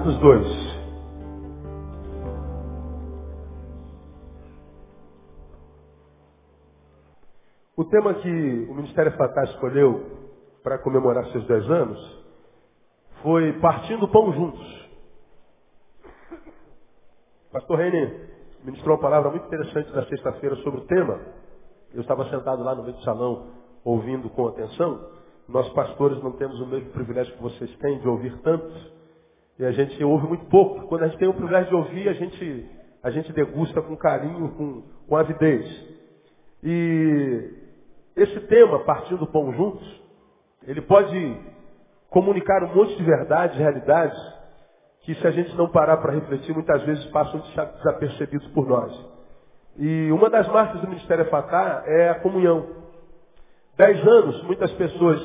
Atos 2. O tema que o Ministério Fatal escolheu para comemorar seus 10 anos foi Partindo Pão Juntos. Pastor René ministrou uma palavra muito interessante na sexta-feira sobre o tema. Eu estava sentado lá no meio do salão, ouvindo com atenção. Nós pastores não temos o mesmo privilégio que vocês têm de ouvir tantos. E a gente ouve muito pouco. Quando a gente tem o privilégio de ouvir, a gente, a gente degusta com carinho, com, com avidez. E esse tema, partindo do pão juntos, ele pode comunicar um monte de verdades, realidades, que se a gente não parar para refletir, muitas vezes passam desapercebidos por nós. E uma das marcas do Ministério Fatah é a comunhão. Dez anos, muitas pessoas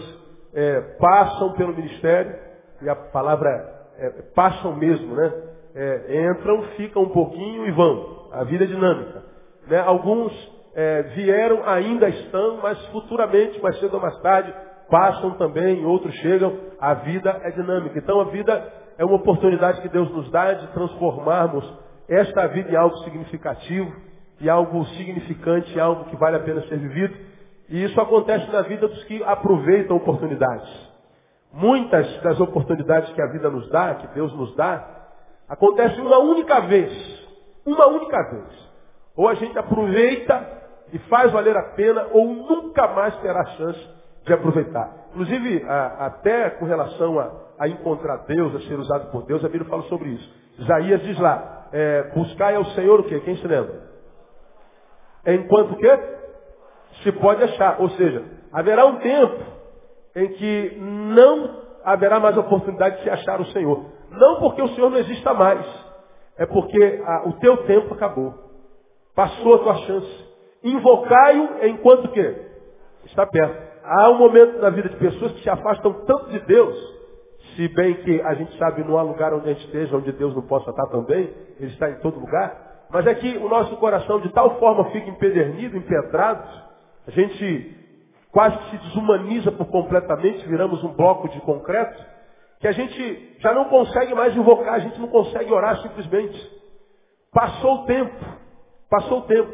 é, passam pelo ministério, e a palavra é, passam mesmo, né? É, entram, ficam um pouquinho e vão. A vida é dinâmica. Né? Alguns é, vieram, ainda estão, mas futuramente, mais cedo ou mais tarde, passam também, outros chegam. A vida é dinâmica. Então a vida é uma oportunidade que Deus nos dá de transformarmos esta vida em algo significativo, e algo significante, algo que vale a pena ser vivido. E isso acontece na vida dos que aproveitam oportunidades. Muitas das oportunidades que a vida nos dá, que Deus nos dá, acontecem uma única vez. Uma única vez. Ou a gente aproveita e faz valer a pena, ou nunca mais terá chance de aproveitar. Inclusive, a, até com relação a, a, encontrar Deus, a ser usado por Deus, a Bíblia fala sobre isso. Isaías diz lá, é, buscai ao Senhor o quê? Quem se lembra? Enquanto o quê? Se pode achar. Ou seja, haverá um tempo em que não haverá mais oportunidade de se achar o Senhor. Não porque o Senhor não exista mais. É porque o teu tempo acabou. Passou a tua chance. Invocai-o enquanto que está perto. Há um momento na vida de pessoas que se afastam tanto de Deus, se bem que a gente sabe não há lugar onde a gente esteja, onde Deus não possa estar também, Ele está em todo lugar, mas é que o nosso coração de tal forma fica empedernido, empedrado, a gente quase que se desumaniza por completamente, viramos um bloco de concreto, que a gente já não consegue mais invocar, a gente não consegue orar simplesmente. Passou o tempo, passou o tempo.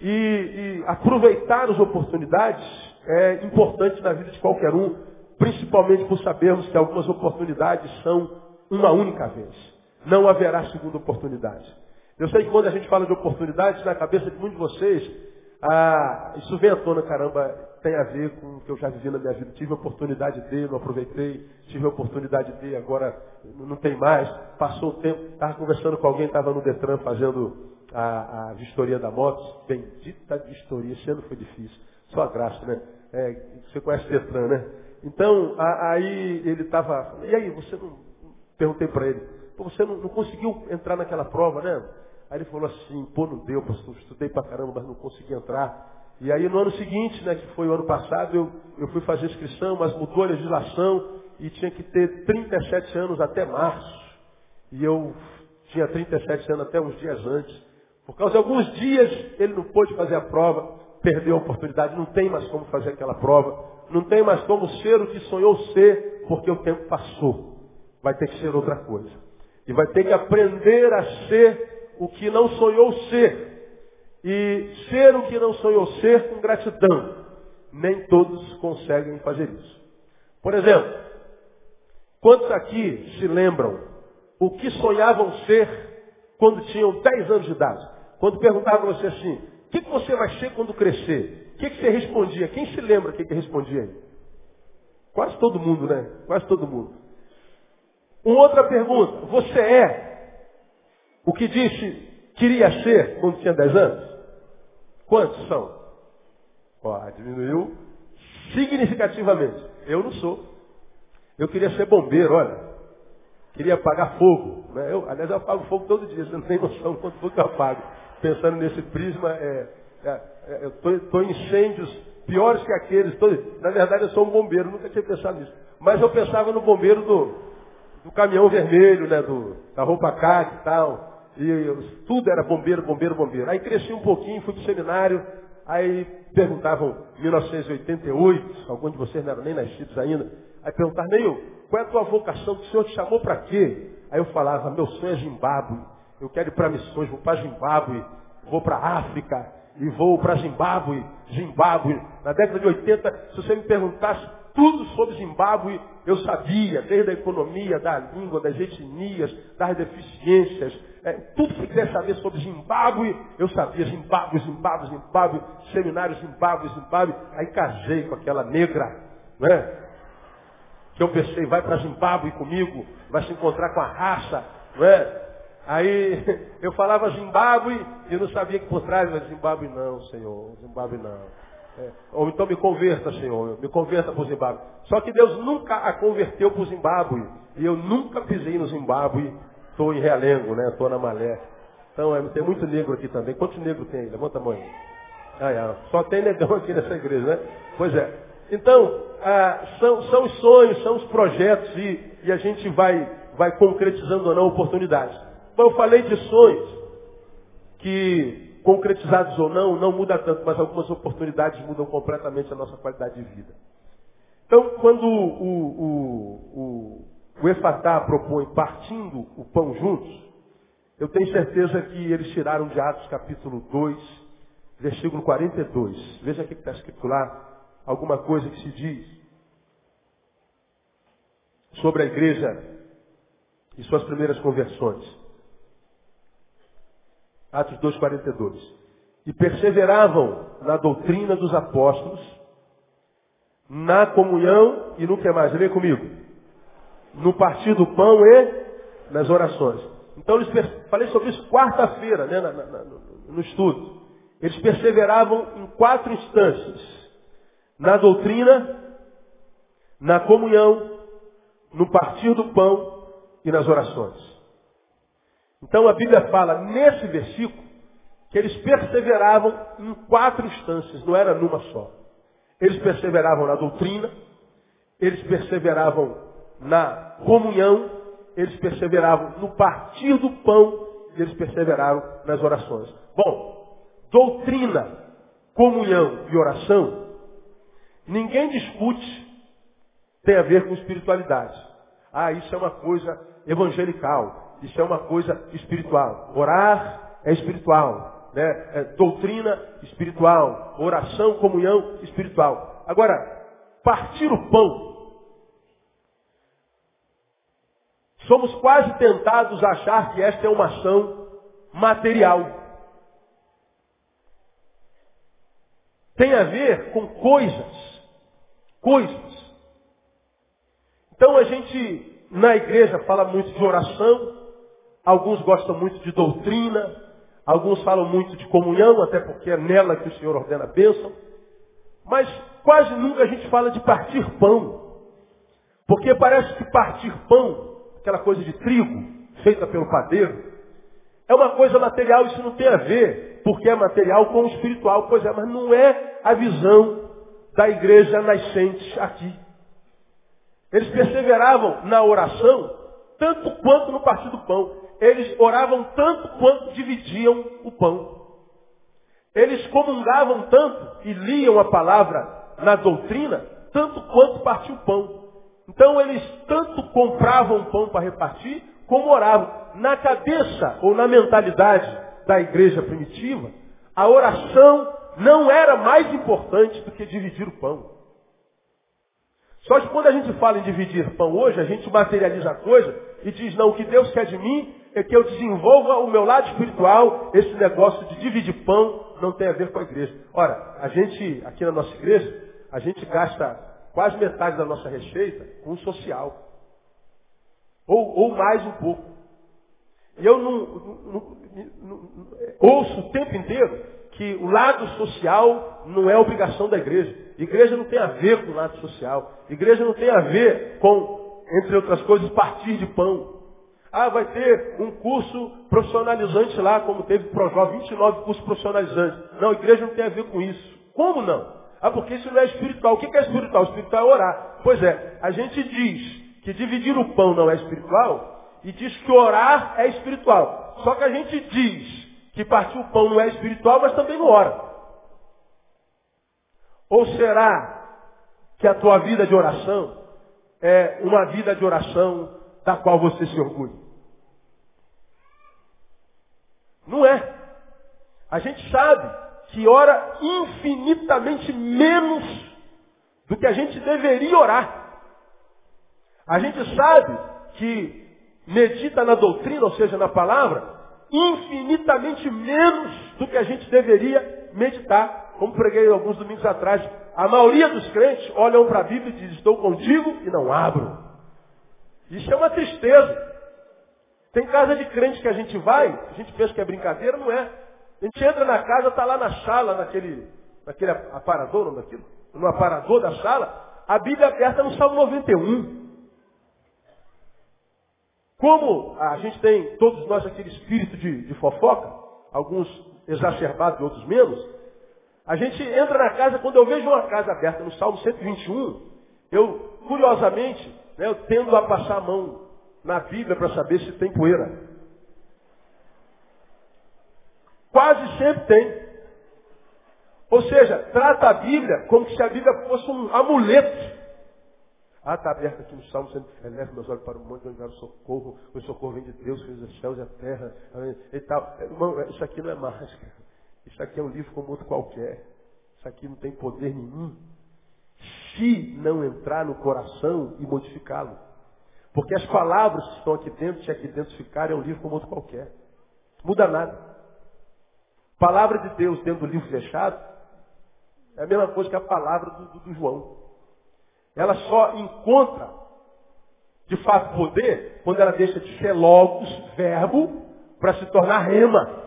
E, e aproveitar as oportunidades é importante na vida de qualquer um, principalmente por sabermos que algumas oportunidades são uma única vez. Não haverá segunda oportunidade. Eu sei que quando a gente fala de oportunidades, na cabeça de muitos de vocês, ah, isso vem à tona, caramba, tem a ver com o que eu já vivi na minha vida. Tive a oportunidade de, não aproveitei. Tive a oportunidade de, agora não tem mais. Passou o tempo, estava conversando com alguém, estava no Detran fazendo a, a vistoria da moto. Bendita vistoria, esse ano foi difícil. Só a graça, né? É, você conhece o Detran, né? Então, a, aí ele estava, e aí, você não, perguntei para ele, você não, não conseguiu entrar naquela prova, né? Aí ele falou assim, pô, não deu, pastor, estudei pra caramba, mas não consegui entrar. E aí no ano seguinte, né, que foi o ano passado, eu, eu fui fazer inscrição, mas mudou a legislação e tinha que ter 37 anos até março. E eu tinha 37 anos até uns dias antes. Por causa de alguns dias ele não pôde fazer a prova, perdeu a oportunidade, não tem mais como fazer aquela prova, não tem mais como ser o que sonhou ser, porque o tempo passou. Vai ter que ser outra coisa. E vai ter que aprender a ser o que não sonhou ser. E ser o que não sonhou ser com gratidão. Nem todos conseguem fazer isso. Por exemplo, quantos aqui se lembram o que sonhavam ser quando tinham 10 anos de idade? Quando perguntavam você assim, o que, você vai ser quando crescer? O que, você respondia? Quem se lembra o que, que respondia aí? Quase todo mundo, né? Quase todo mundo. Uma outra pergunta. Você é o que disse queria ser quando tinha 10 anos? Quantos são? Ó, diminuiu significativamente. Eu não sou. Eu queria ser bombeiro, olha. Queria apagar fogo. Né? Eu, aliás, eu apago fogo todo dia, você não tem noção quanto fogo eu apago. Pensando nesse prisma, é, é, é, eu estou em incêndios piores que aqueles. Tô, na verdade, eu sou um bombeiro, nunca tinha pensado nisso. Mas eu pensava no bombeiro do, do caminhão vermelho, né, do, da roupa caque e tal. E tudo era bombeiro, bombeiro, bombeiro. Aí cresci um pouquinho, fui para o seminário, aí perguntavam, 1988, alguns de vocês não eram nem nascidos ainda, aí perguntavam, Neil, qual é a tua vocação que o Senhor te chamou para quê? Aí eu falava, meu sonho é Zimbábue. Eu quero ir para missões, vou para Zimbábue, vou para África e vou para Zimbábue, Zimbábue. Na década de 80, se você me perguntasse tudo sobre Zimbábue, eu sabia, desde a economia, da língua, das etnias, das deficiências, é, tudo que quiser saber sobre Zimbábue, eu sabia, Zimbábue, Zimbábue, Zimbábue, seminário Zimbábue, Zimbábue. Aí casei com aquela negra, né? Que eu pensei, vai para Zimbábue comigo, vai se encontrar com a raça, não é? Aí eu falava Zimbábue e não sabia que por trás, mas Zimbábue não, Senhor, Zimbábue não. É, ou então me converta, Senhor, me converta para o Zimbábue. Só que Deus nunca a converteu para o Zimbábue. E eu nunca pisei no Zimbábue. Estou em Realengo, né? Estou na Malé. Então, é, tem muito negro aqui também. Quantos negros tem? Levanta a mão aí. Ah, é. Só tem negão aqui nessa igreja, né? Pois é. Então, ah, são, são os sonhos, são os projetos e, e a gente vai, vai concretizando ou não oportunidades. Bom, eu falei de sonhos que concretizados ou não, não muda tanto, mas algumas oportunidades mudam completamente a nossa qualidade de vida. Então, quando o, o, o, o Efatá propõe partindo o pão juntos, eu tenho certeza que eles tiraram de Atos capítulo 2, versículo 42. Veja o que está escrito lá, alguma coisa que se diz sobre a igreja e suas primeiras conversões. Atos 2,42. E perseveravam na doutrina dos apóstolos, na comunhão e no que mais? Lê comigo. No partir do pão e nas orações. Então, eles falei sobre isso quarta-feira, né, no estudo. Eles perseveravam em quatro instâncias. Na doutrina, na comunhão, no partir do pão e nas orações. Então a Bíblia fala nesse versículo que eles perseveravam em quatro instâncias, não era numa só. Eles perseveravam na doutrina, eles perseveravam na comunhão, eles perseveravam no partir do pão, eles perseveraram nas orações. Bom, doutrina, comunhão e oração, ninguém discute, tem a ver com espiritualidade. Ah, isso é uma coisa evangelical. Isso é uma coisa espiritual. Orar é espiritual. Né? É doutrina espiritual. Oração, comunhão espiritual. Agora, partir o pão. Somos quase tentados a achar que esta é uma ação material. Tem a ver com coisas. Coisas. Então a gente, na igreja, fala muito de oração, Alguns gostam muito de doutrina, alguns falam muito de comunhão, até porque é nela que o Senhor ordena a bênção. Mas quase nunca a gente fala de partir pão. Porque parece que partir pão, aquela coisa de trigo, feita pelo padeiro, é uma coisa material, isso não tem a ver, porque é material com o espiritual. Pois é, mas não é a visão da igreja nascente aqui. Eles perseveravam na oração, tanto quanto no partir do pão eles oravam tanto quanto dividiam o pão. Eles comungavam tanto e liam a palavra na doutrina, tanto quanto partiam o pão. Então eles tanto compravam pão para repartir, como oravam. Na cabeça ou na mentalidade da igreja primitiva, a oração não era mais importante do que dividir o pão. Só que quando a gente fala em dividir pão hoje, a gente materializa a coisa e diz, não, o que Deus quer de mim é que eu desenvolva o meu lado espiritual, esse negócio de dividir pão não tem a ver com a igreja. Ora, a gente, aqui na nossa igreja, a gente gasta quase metade da nossa receita com o social. Ou, ou mais um pouco. E eu não, não, não, ouço o tempo inteiro que o lado social não é obrigação da igreja. Igreja não tem a ver com o lado social. Igreja não tem a ver com, entre outras coisas, partir de pão. Ah, vai ter um curso profissionalizante lá, como teve Projó, 29 cursos profissionalizantes. Não, igreja não tem a ver com isso. Como não? Ah, porque isso não é espiritual. O que é espiritual? Espiritual é orar. Pois é, a gente diz que dividir o pão não é espiritual e diz que orar é espiritual. Só que a gente diz que partir o pão não é espiritual, mas também não ora. Ou será que a tua vida de oração é uma vida de oração da qual você se orgulha? Não é. A gente sabe que ora infinitamente menos do que a gente deveria orar. A gente sabe que medita na doutrina, ou seja, na palavra, infinitamente menos do que a gente deveria meditar. Como preguei alguns domingos atrás, a maioria dos crentes olham para a Bíblia e dizem, estou contigo e não abro. Isso é uma tristeza. Tem casa de crente que a gente vai, a gente pensa que é brincadeira, não é. A gente entra na casa, está lá na sala, naquele, naquele aparador, não daquilo, no aparador da sala, a Bíblia aberta no Salmo 91. Como a gente tem, todos nós, aquele espírito de, de fofoca, alguns exacerbados e outros menos, a gente entra na casa, quando eu vejo uma casa aberta no Salmo 121, eu, curiosamente, né, eu tendo a passar a mão na Bíblia para saber se tem poeira. Quase sempre tem. Ou seja, trata a Bíblia como se a Bíblia fosse um amuleto. Ah, está aberto aqui no Salmo, eleva meus olhos para o monte, onde o socorro, o socorro vem de Deus, fez os céus e a terra, e tal. Irmão, isso aqui não é mágica. Isso aqui é um livro como outro qualquer. Isso aqui não tem poder nenhum. Se não entrar no coração e modificá-lo. Porque as palavras que estão aqui dentro, se aqui dentro ficarem, é um livro como outro qualquer. Muda nada. Palavra de Deus dentro do livro fechado é a mesma coisa que a palavra do, do, do João. Ela só encontra, de fato, poder quando ela deixa de ser logos, verbo, para se tornar rema.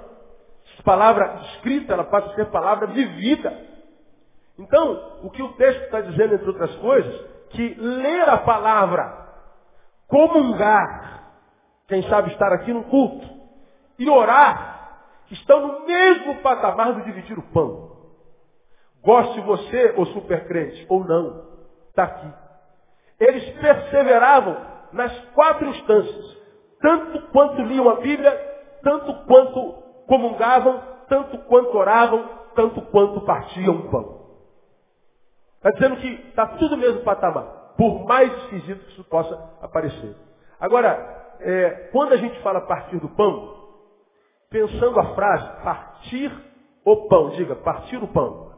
Palavra escrita, ela passa a ser palavra vivida. Então, o que o texto está dizendo, entre outras coisas, que ler a palavra, comungar, quem sabe estar aqui no culto, e orar, estão no mesmo patamar do dividir o pão. Goste você, ou supercrente, ou não, está aqui. Eles perseveravam nas quatro instâncias, tanto quanto liam a Bíblia, tanto quanto comungavam, tanto quanto oravam, tanto quanto partiam o pão. Está dizendo que está tudo no mesmo patamar, por mais esquisito que isso possa aparecer. Agora, é, quando a gente fala partir do pão, pensando a frase partir o pão. Diga, partir o pão.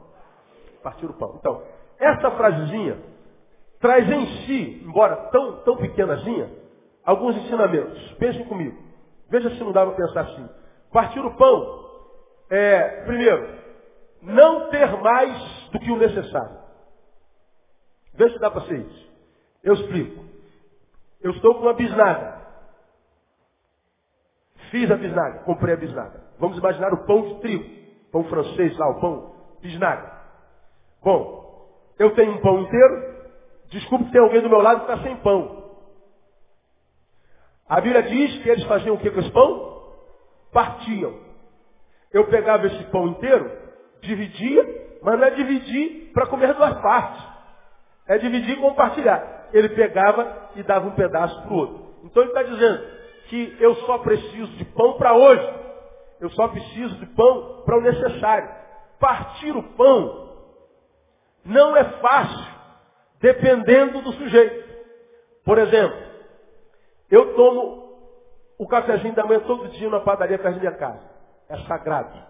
Partir o pão. Então, essa frasezinha traz em si, embora tão, tão pequenazinha, alguns ensinamentos. Pensem comigo. Veja se não dá para pensar assim. Partir o pão é, primeiro, não ter mais do que o necessário. Veja se dá para ser isso. Eu explico. Eu estou com uma bisnaga. Fiz a bisnaga, comprei a bisnaga. Vamos imaginar o pão de trigo. Pão francês lá, o pão bisnaga. Bom, eu tenho um pão inteiro. Desculpe que tem alguém do meu lado que está sem pão. A Bíblia diz que eles faziam o que com esse pão? Partiam. Eu pegava esse pão inteiro, dividia, mas não é dividir para comer duas partes. É dividir e compartilhar. Ele pegava e dava um pedaço para o outro. Então ele está dizendo, que eu só preciso de pão para hoje. Eu só preciso de pão para o necessário. Partir o pão não é fácil, dependendo do sujeito. Por exemplo, eu tomo o cafezinho da manhã todo dia na padaria perto da minha casa. É sagrado.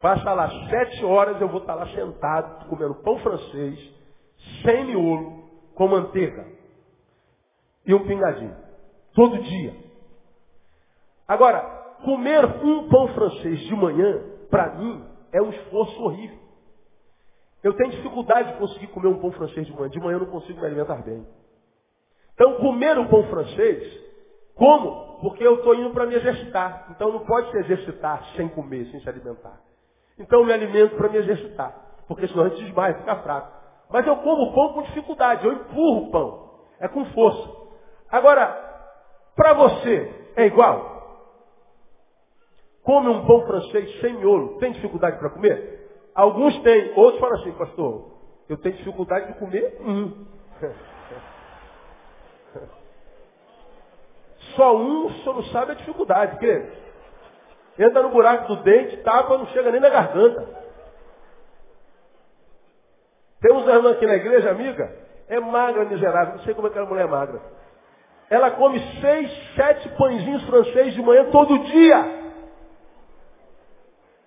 Passa lá sete horas, eu vou estar lá sentado, comendo pão francês, sem miolo, com manteiga e um pingadinho. Todo dia. Agora, comer um pão francês de manhã, para mim, é um esforço horrível. Eu tenho dificuldade de conseguir comer um pão francês de manhã. De manhã eu não consigo me alimentar bem. Então, comer um pão francês, como? Porque eu estou indo para me exercitar. Então, não pode se exercitar sem comer, sem se alimentar. Então, eu me alimento para me exercitar. Porque senão a gente desmaia, fica fraco. Mas eu como o pão com dificuldade. Eu empurro o pão. É com força. Agora, para você, é igual? Come um pão francês sem miolo, tem dificuldade para comer? Alguns têm, outros falam assim, pastor, eu tenho dificuldade de comer um. Só um, senhor não sabe a dificuldade, querido. Entra no buraco do dente, tapa, não chega nem na garganta. Temos uma irmã aqui na igreja, amiga, é magra, miserável, não sei como é que a mulher é magra. Ela come seis, sete pãezinhos franceses de manhã todo dia.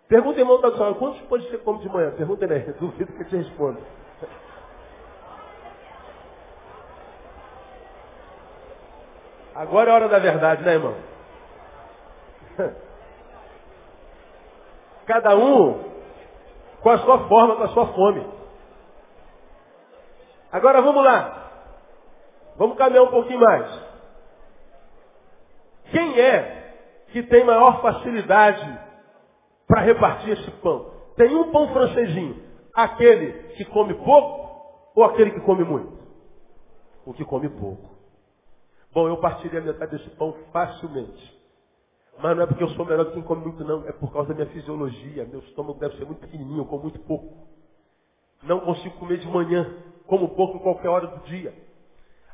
Pergunta, irmão da sua quantos pães você come de manhã? Pergunta ele aí, duvido que ele te responda. Agora é a hora da verdade, né, irmão? Cada um com a sua forma, com a sua fome. Agora vamos lá. Vamos caminhar um pouquinho mais. Quem é que tem maior facilidade para repartir esse pão? Tem um pão francesinho. Aquele que come pouco ou aquele que come muito? O que come pouco. Bom, eu partirei a metade desse pão facilmente. Mas não é porque eu sou melhor que quem come muito, não. É por causa da minha fisiologia. Meu estômago deve ser muito pequenininho, eu como muito pouco. Não consigo comer de manhã. Como pouco em qualquer hora do dia.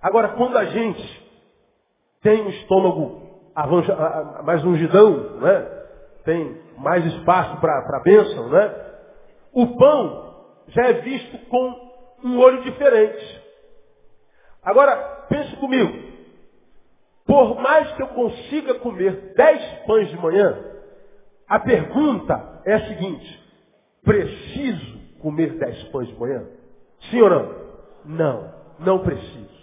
Agora, quando a gente tem um estômago mais ungidão, né? tem mais espaço para a bênção, né? o pão já é visto com um olho diferente. Agora, pense comigo. Por mais que eu consiga comer dez pães de manhã, a pergunta é a seguinte: preciso comer dez pães de manhã? Sim ou não? Não, não preciso.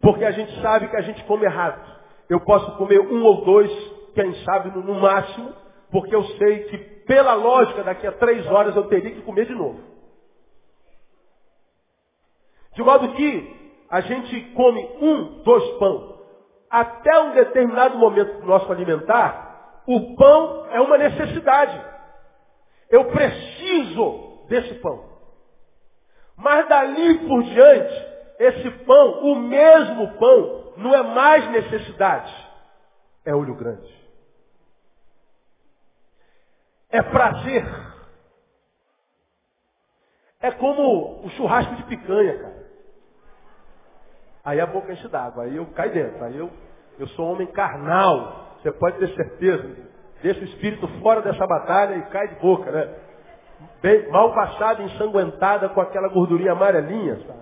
Porque a gente sabe que a gente come errado. Eu posso comer um ou dois, quem sabe no máximo, porque eu sei que pela lógica daqui a três horas eu teria que comer de novo. De modo que a gente come um, dois pão até um determinado momento do nosso alimentar, o pão é uma necessidade. Eu preciso desse pão. Mas dali por diante, esse pão, o mesmo pão, não é mais necessidade. É olho grande. É prazer. É como o churrasco de picanha, cara. Aí a boca enche d'água, aí eu caio dentro, aí eu, eu sou homem carnal, você pode ter certeza. Deixa o espírito fora dessa batalha e cai de boca, né? Bem, mal passada, ensanguentada com aquela gordurinha amarelinha, tá,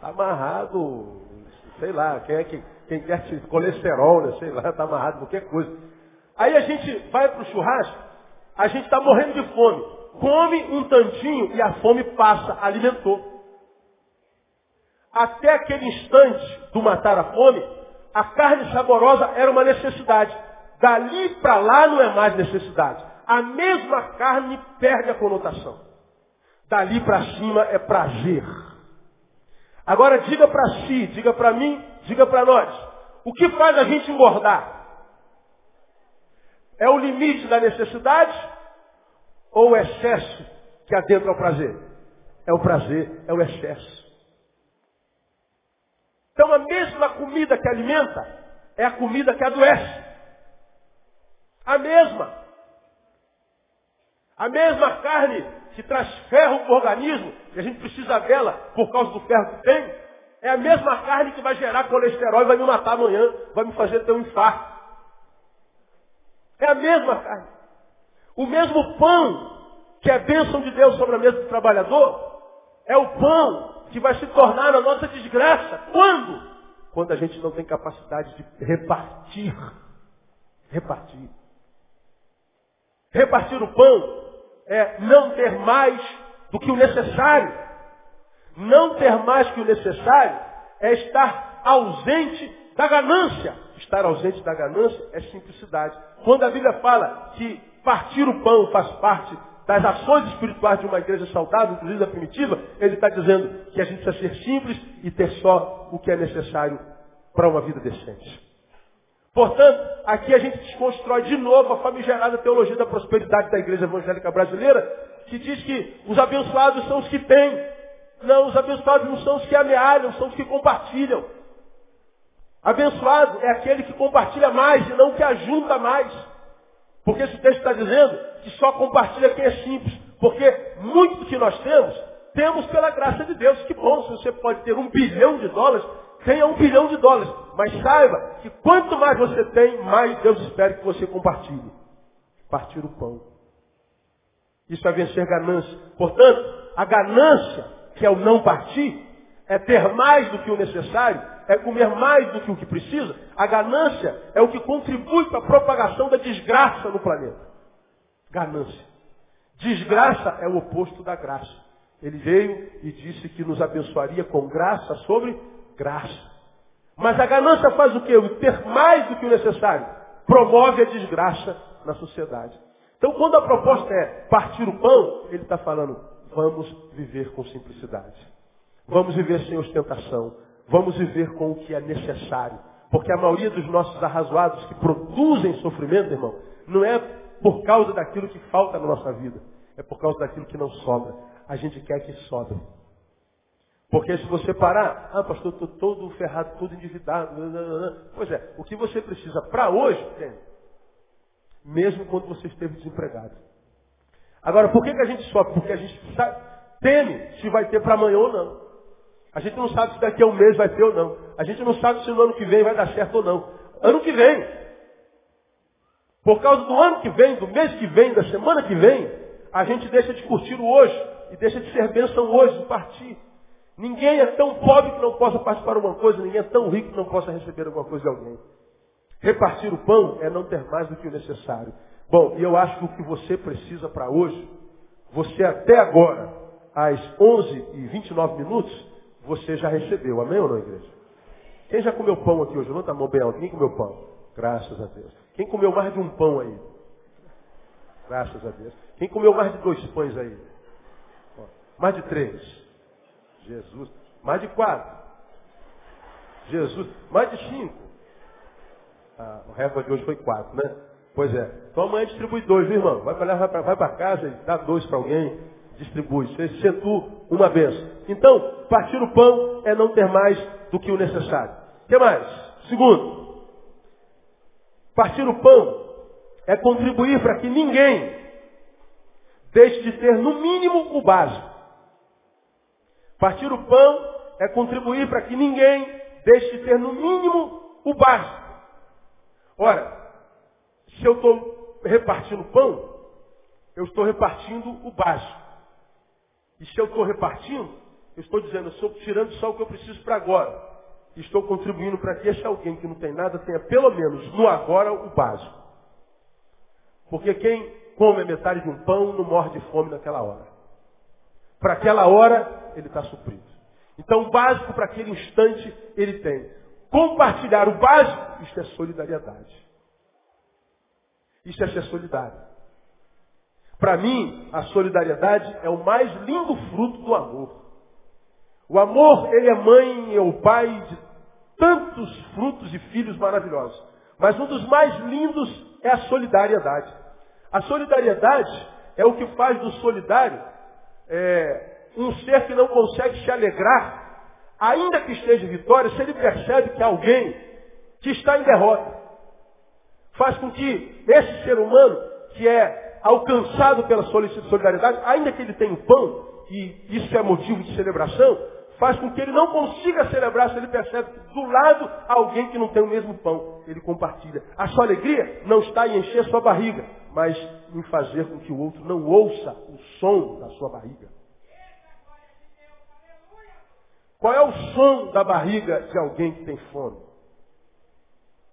tá amarrado, sei lá, quem é que quem quer colesterol, né? sei lá, tá amarrado qualquer coisa. Aí a gente vai para o churrasco, a gente está morrendo de fome. Come um tantinho e a fome passa, alimentou até aquele instante do matar a fome, a carne saborosa era uma necessidade. Dali para lá não é mais necessidade. A mesma carne perde a conotação. Dali para cima é prazer. Agora diga para si, diga para mim, diga para nós. O que faz a gente engordar? É o limite da necessidade ou o excesso que adentra ao prazer? É o prazer, é o excesso. Então a mesma comida que alimenta é a comida que adoece. A mesma. A mesma carne que traz ferro para o organismo, e a gente precisa dela por causa do ferro que tem, é a mesma carne que vai gerar colesterol e vai me matar amanhã, vai me fazer ter um infarto. É a mesma carne. O mesmo pão que é bênção de Deus sobre a mesa do trabalhador, é o pão que vai se tornar a nossa desgraça. Quando? Quando a gente não tem capacidade de repartir. Repartir. Repartir o pão é não ter mais do que o necessário. Não ter mais que o necessário é estar ausente da ganância. Estar ausente da ganância é simplicidade. Quando a Bíblia fala que partir o pão faz parte das ações espirituais de uma igreja saudável, inclusive da primitiva, ele está dizendo que a gente precisa ser simples e ter só o que é necessário para uma vida decente. Portanto, aqui a gente desconstrói de novo a famigerada teologia da prosperidade da igreja evangélica brasileira, que diz que os abençoados são os que têm. Não, os abençoados não são os que amealham, são os que compartilham. Abençoado é aquele que compartilha mais e não que ajunta mais. Porque esse texto está dizendo que só compartilha quem é simples. Porque muito que nós temos, temos pela graça de Deus. Que bom, se você pode ter um bilhão de dólares, tenha um bilhão de dólares. Mas saiba que quanto mais você tem, mais Deus espera que você compartilhe. Partir o pão. Isso é vencer ganância. Portanto, a ganância, que é o não partir, é ter mais do que o necessário, é comer mais do que o que precisa, a ganância é o que contribui para a propagação da desgraça no planeta. Ganância. Desgraça é o oposto da graça. Ele veio e disse que nos abençoaria com graça sobre graça. Mas a ganância faz o quê? O ter mais do que o necessário. Promove a desgraça na sociedade. Então, quando a proposta é partir o pão, ele está falando, vamos viver com simplicidade. Vamos viver sem ostentação. Vamos viver com o que é necessário. Porque a maioria dos nossos arrazoados que produzem sofrimento, irmão, não é por causa daquilo que falta na nossa vida. É por causa daquilo que não sobra. A gente quer que sobre. Porque se você parar, ah, pastor, estou todo ferrado, todo endividado. Pois é, o que você precisa para hoje, tem. Mesmo quando você esteve desempregado. Agora, por que, que a gente sofre? Porque a gente sabe, teme se vai ter para amanhã ou não. A gente não sabe se daqui a um mês vai ter ou não. A gente não sabe se no ano que vem vai dar certo ou não. Ano que vem. Por causa do ano que vem, do mês que vem, da semana que vem, a gente deixa de curtir o hoje e deixa de ser bênção hoje, de partir. Ninguém é tão pobre que não possa participar de uma coisa, ninguém é tão rico que não possa receber alguma coisa de alguém. Repartir o pão é não ter mais do que o necessário. Bom, e eu acho que o que você precisa para hoje, você até agora, às 11 e 29 minutos, você já recebeu. Amém ou não, igreja? Quem já comeu pão aqui hoje? Levanta a mão bem alto. Quem comeu pão? Graças a Deus. Quem comeu mais de um pão aí? Graças a Deus. Quem comeu mais de dois pães aí? Mais de três? Jesus. Mais de quatro? Jesus. Mais de cinco? Ah, o recorde de hoje foi quatro, né? Pois é. Então amanhã distribui dois, viu, irmão? Vai para vai para casa e dá dois para alguém distribui. Você tu uma benção. Então, partir o pão é não ter mais do que o necessário. O que mais? Segundo, partir o pão é contribuir para que ninguém deixe de ter no mínimo o básico. Partir o pão é contribuir para que ninguém deixe de ter no mínimo o básico. Ora, se eu estou repartindo pão, eu estou repartindo o básico. E se eu estou repartindo, eu estou dizendo, eu estou tirando só o que eu preciso para agora. Estou contribuindo para que esse alguém que não tem nada tenha pelo menos no agora o básico. Porque quem come a metade de um pão não morre de fome naquela hora. Para aquela hora, ele está suprido. Então o básico para aquele instante ele tem. Compartilhar o básico, isto é solidariedade. Isso é ser solidário. Para mim, a solidariedade é o mais lindo fruto do amor. O amor, ele é mãe, é o pai de tantos frutos e filhos maravilhosos. Mas um dos mais lindos é a solidariedade. A solidariedade é o que faz do solidário é, um ser que não consegue se alegrar, ainda que esteja em vitória, se ele percebe que alguém que está em derrota. Faz com que esse ser humano, que é alcançado pela solidariedade, ainda que ele tenha pão, e isso é motivo de celebração, faz com que ele não consiga celebrar se ele percebe que do lado há alguém que não tem o mesmo pão. Ele compartilha. A sua alegria não está em encher sua barriga, mas em fazer com que o outro não ouça o som da sua barriga. Qual é o som da barriga de alguém que tem fome?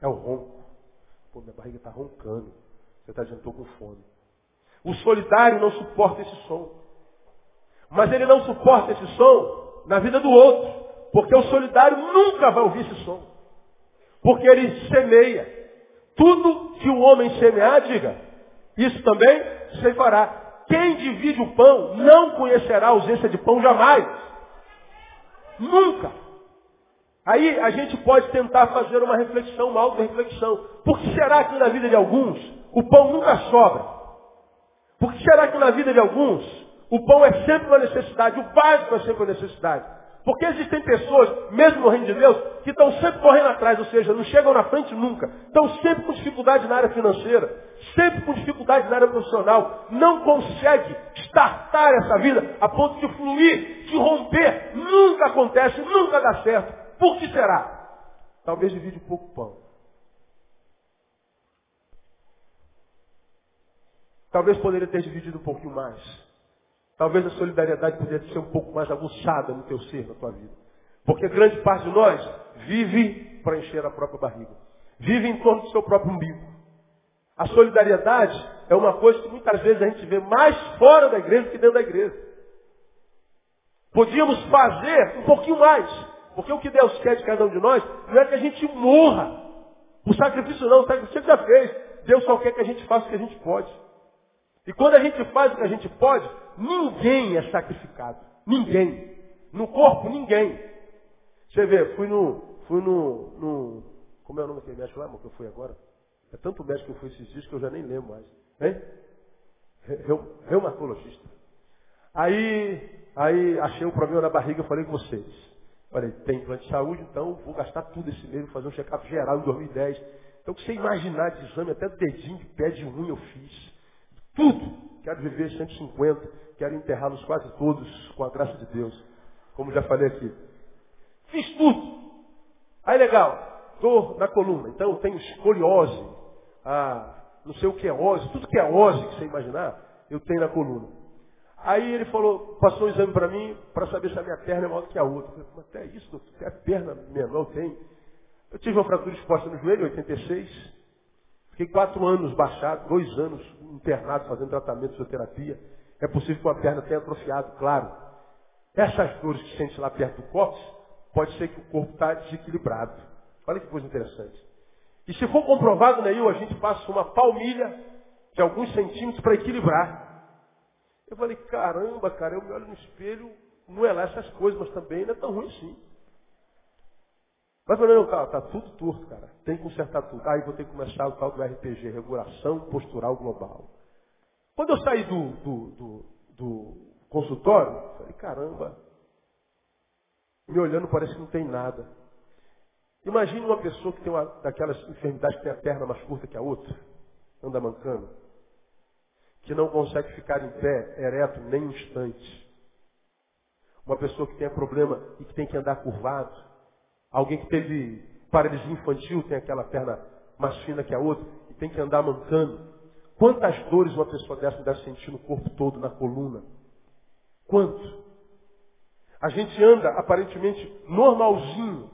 É o ronco. Pô, minha barriga está roncando. Você está dizendo, estou com fome. O solidário não suporta esse som. Mas ele não suporta esse som na vida do outro. Porque o solidário nunca vai ouvir esse som. Porque ele semeia. Tudo que o homem semear, diga, isso também se fará. Quem divide o pão não conhecerá a ausência de pão jamais. Nunca. Aí a gente pode tentar fazer uma reflexão, uma auto-reflexão. Por que será que na vida de alguns o pão nunca sobra? Por que será que na vida de alguns o pão é sempre uma necessidade, o básico é sempre uma necessidade? Porque existem pessoas, mesmo no reino de Deus, que estão sempre correndo atrás, ou seja, não chegam na frente nunca. Estão sempre com dificuldade na área financeira, sempre com dificuldade na área profissional. Não consegue startar essa vida a ponto de fluir, de romper. Nunca acontece, nunca dá certo. Por que será? Talvez divide um pouco pão. Talvez poderia ter dividido um pouquinho mais. Talvez a solidariedade poderia ser um pouco mais aguçada no teu ser, na tua vida. Porque grande parte de nós vive para encher a própria barriga. Vive em torno do seu próprio umbigo. A solidariedade é uma coisa que muitas vezes a gente vê mais fora da igreja do que dentro da igreja. Podíamos fazer um pouquinho mais. Porque o que Deus quer de cada um de nós não é que a gente morra. O sacrifício não, o sacrifício já fez. Deus só quer que a gente faça o que a gente pode. E quando a gente faz o que a gente pode, ninguém é sacrificado. Ninguém. No corpo, ninguém. Você vê, fui no. Fui no. no como é o nome daquele médico lá, que eu fui agora? É tanto médico que eu fui esses dias que eu já nem lembro mais. Hein? Reumatologista. Aí, aí achei um problema na barriga, falei com vocês. Falei, tem plano de saúde, então vou gastar tudo esse mês, fazer um check-up geral em 2010. Então, o que você imaginar de exame, até dedinho de pé de unha eu fiz. Tudo. Quero viver 150. Quero enterrá-los quase todos com a graça de Deus. Como já falei aqui. Fiz tudo. Aí legal. Dor na coluna. Então eu tenho escoliose. Ah, não sei o que é ose. Tudo que é ose que você imaginar, eu tenho na coluna. Aí ele falou, passou o exame para mim, para saber se a minha perna é maior do que a outra. Eu falei, mas até isso, doutor, a perna menor tenho. Eu tive uma fratura exposta no joelho em 86. Fiquei quatro anos baixado, dois anos internado fazendo tratamento fisioterapia. É possível que uma perna tenha atrofiado, claro. Essas dores que sente lá perto do cóccix, pode ser que o corpo está desequilibrado. Olha que coisa interessante. E se for comprovado, Neil, a gente passa uma palmilha de alguns centímetros para equilibrar. Eu falei, caramba, cara, eu me olho no espelho, não é lá essas coisas, mas também não é tão ruim assim. Mas falou, não, tá, tá tudo torto, cara. Tem que consertar tudo. Aí vou ter que começar o tal do RPG, Regulação Postural Global. Quando eu saí do, do, do, do consultório, falei, caramba, me olhando parece que não tem nada. Imagine uma pessoa que tem uma daquelas enfermidades que tem a perna mais curta que a outra, anda mancando, que não consegue ficar em pé, ereto, nem um instante. Uma pessoa que tem problema e que tem que andar curvado. Alguém que teve paralisia infantil, tem aquela perna mais fina que a outra, e tem que andar mancando. Quantas dores uma pessoa dessa deve sentir no corpo todo, na coluna? Quanto? A gente anda aparentemente normalzinho.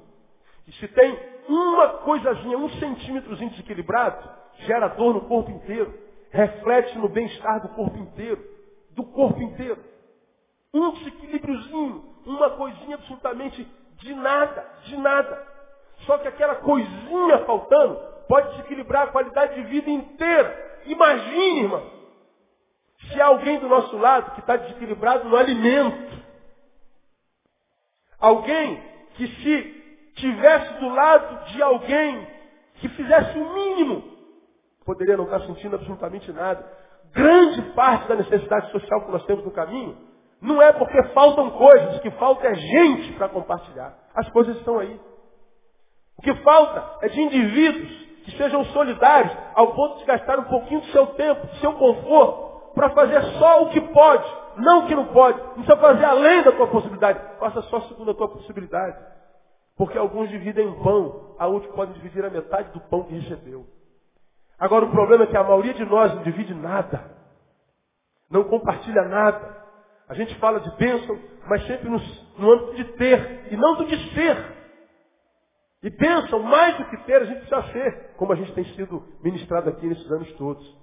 E se tem uma coisazinha, um centímetrozinho desequilibrado, gera dor no corpo inteiro. Reflete no bem-estar do corpo inteiro. Do corpo inteiro. Um desequilíbriozinho, uma coisinha absolutamente de nada, de nada. Só que aquela coisinha faltando pode desequilibrar a qualidade de vida inteira. Imagine, irmão, se há alguém do nosso lado que está desequilibrado no alimento. Alguém que se tivesse do lado de alguém que fizesse o mínimo, poderia não estar sentindo absolutamente nada. Grande parte da necessidade social que nós temos no caminho não é porque faltam coisas, o que falta é gente para compartilhar. As coisas estão aí. O que falta é de indivíduos que sejam solidários ao ponto de gastar um pouquinho do seu tempo, do seu conforto, para fazer só o que pode, não o que não pode. Não precisa fazer além da tua possibilidade. Faça só segundo a tua possibilidade. Porque alguns dividem pão, a outros podem dividir a metade do pão que recebeu. Agora o problema é que a maioria de nós não divide nada. Não compartilha nada. A gente fala de bênção, mas sempre no, no âmbito de ter e não do de ser. E bênção, mais do que ter, a gente precisa ser, como a gente tem sido ministrado aqui nesses anos todos.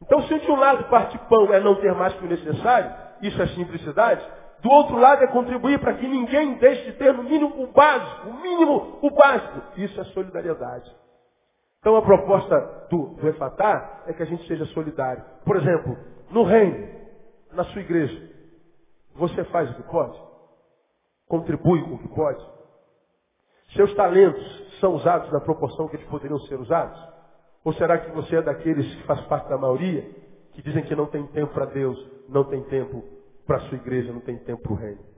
Então, se de um lado partir pão é não ter mais que o necessário, isso é simplicidade, do outro lado é contribuir para que ninguém deixe de ter no mínimo o básico, o mínimo o básico. Isso é solidariedade. Então a proposta do, do Efatá é que a gente seja solidário. Por exemplo, no reino, na sua igreja, você faz o que pode? Contribui com o que pode? Seus talentos são usados na proporção que eles poderiam ser usados? Ou será que você é daqueles que faz parte da maioria, que dizem que não tem tempo para Deus, não tem tempo para a sua igreja, não tem tempo para o reino?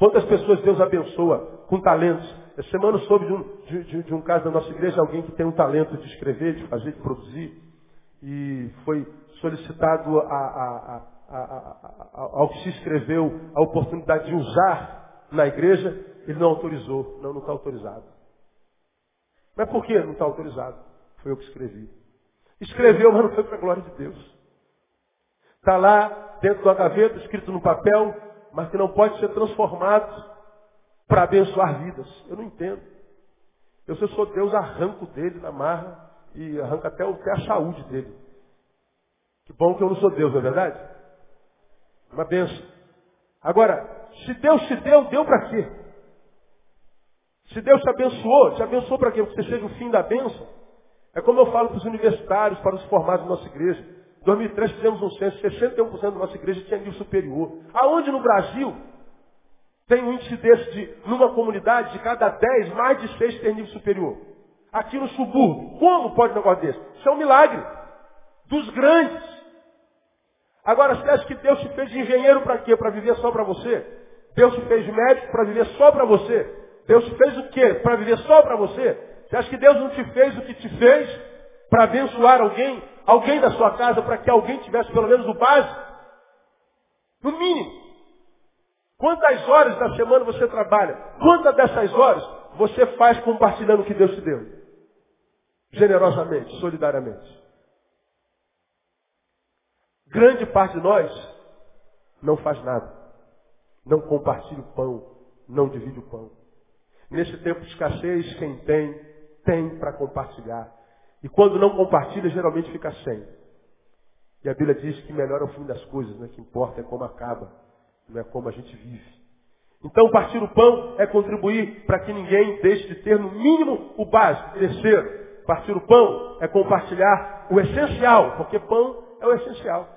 Quantas pessoas Deus abençoa com talentos? Essa semana eu soube de um, de, de um caso da nossa igreja, alguém que tem um talento de escrever, de fazer, de produzir, e foi solicitado a, a, a ao que se escreveu a oportunidade de usar na igreja, ele não autorizou. Não, não está autorizado. Mas por que não está autorizado? Foi eu que escrevi. Escreveu, mas não foi para a glória de Deus. Está lá dentro da gaveta, escrito no papel, mas que não pode ser transformado para abençoar vidas. Eu não entendo. Eu, se eu sou Deus, arranco dele na marra e arranca até, até a saúde dele. Que bom que eu não sou Deus, não é verdade? Uma benção. Agora, se Deus te deu, deu para quê? Se Deus te abençoou, te abençoou para quê? Porque você seja o fim da bênção. É como eu falo para os universitários, para os formados da nossa igreja. Em 2003 fizemos um censo, 61% da nossa igreja tinha nível superior. Aonde no Brasil tem um índice desse de, numa comunidade, de cada 10, mais de 6 tem nível superior? Aqui no subúrbio. Como pode um negócio desse? Isso é um milagre. Dos grandes. Agora, você acha que Deus te fez engenheiro para quê? Para viver só para você? Deus te fez médico para viver só para você? Deus te fez o quê? Para viver só para você? Você acha que Deus não te fez o que te fez para abençoar alguém, alguém da sua casa, para que alguém tivesse pelo menos o básico? No mínimo. Quantas horas da semana você trabalha? Quantas dessas horas você faz compartilhando o que Deus te deu? Generosamente, solidariamente. Grande parte de nós não faz nada. Não compartilha o pão, não divide o pão. Nesse tempo de escassez, quem tem, tem para compartilhar. E quando não compartilha, geralmente fica sem. E a Bíblia diz que melhor é o fim das coisas, né? que importa é como acaba, não é como a gente vive. Então, partir o pão é contribuir para que ninguém deixe de ter, no mínimo, o básico. Terceiro, partir o pão é compartilhar o essencial, porque pão é o essencial.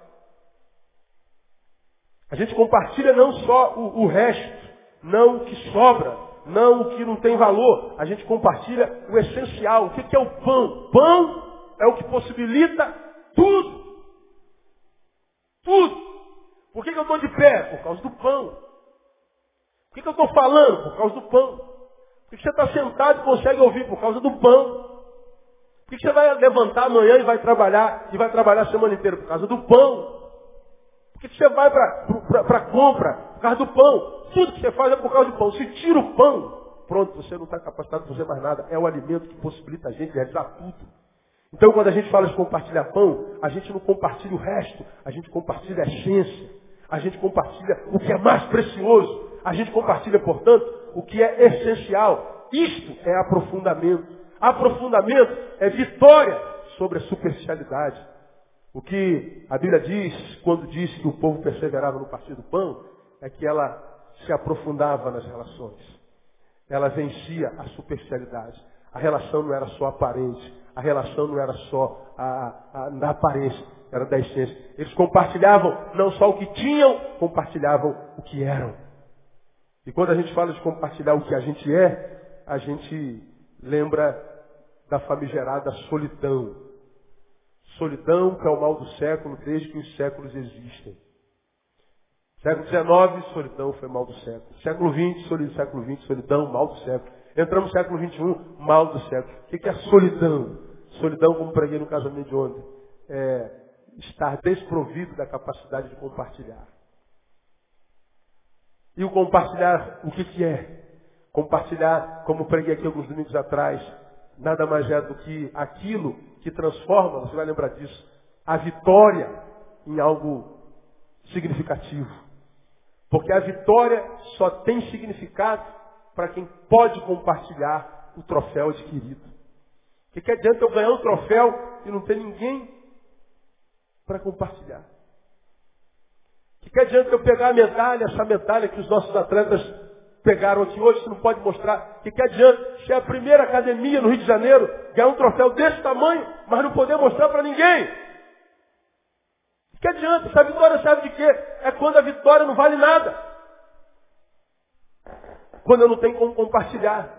A gente compartilha não só o, o resto, não o que sobra, não o que não tem valor. A gente compartilha o essencial. O que é o pão? Pão é o que possibilita tudo. Tudo. Por que, eu estou de pé? Por causa do pão. Por que, eu estou falando? Por causa do pão. Por que, você está sentado e consegue ouvir? Por causa do pão. Por que você vai levantar amanhã e vai trabalhar, e vai trabalhar a semana inteira? Por causa do pão. Que você vai para a compra? Por causa do pão. Tudo que você faz é por causa do pão. Se tira o pão, pronto, você não está capacitado para fazer mais nada. É o alimento que possibilita a gente realizar tudo. Então, quando a gente fala de compartilhar pão, a gente não compartilha o resto, a gente compartilha a essência, a gente compartilha o que é mais precioso, a gente compartilha, portanto, o que é essencial. Isto é aprofundamento. Aprofundamento é vitória sobre a superficialidade. O que a Bíblia diz, quando diz que o povo perseverava no partir do pão, é que ela se aprofundava nas relações. Ela vencia a superficialidade. A relação não era só aparente. A relação não era só a, a, na aparência, era da essência. Eles compartilhavam não só o que tinham, compartilhavam o que eram. E quando a gente fala de compartilhar o que a gente é, a gente lembra da famigerada solidão. Solidão que é o mal do século desde que os séculos existem. Século XIX, solidão foi mal do século. Século XX, solidão, século XX, solidão, mal do século. Entramos no século XXI, mal do século. O que é solidão? Solidão, como preguei no casamento de ontem, é estar desprovido da capacidade de compartilhar. E o compartilhar, o que, que é? Compartilhar, como preguei aqui alguns domingos atrás, nada mais é do que aquilo que transforma, você vai lembrar disso, a vitória em algo significativo. Porque a vitória só tem significado para quem pode compartilhar o troféu adquirido. O que, que adianta eu ganhar um troféu e não ter ninguém para compartilhar? O que, que adianta eu pegar a medalha, essa medalha que os nossos atletas pegaram aqui hoje, você não pode mostrar. O que, que adianta? Se é a primeira academia no Rio de Janeiro, ganhar um troféu desse tamanho, mas não poder mostrar para ninguém. O que adianta? Essa vitória serve de quê? É quando a vitória não vale nada. Quando eu não tenho como compartilhar.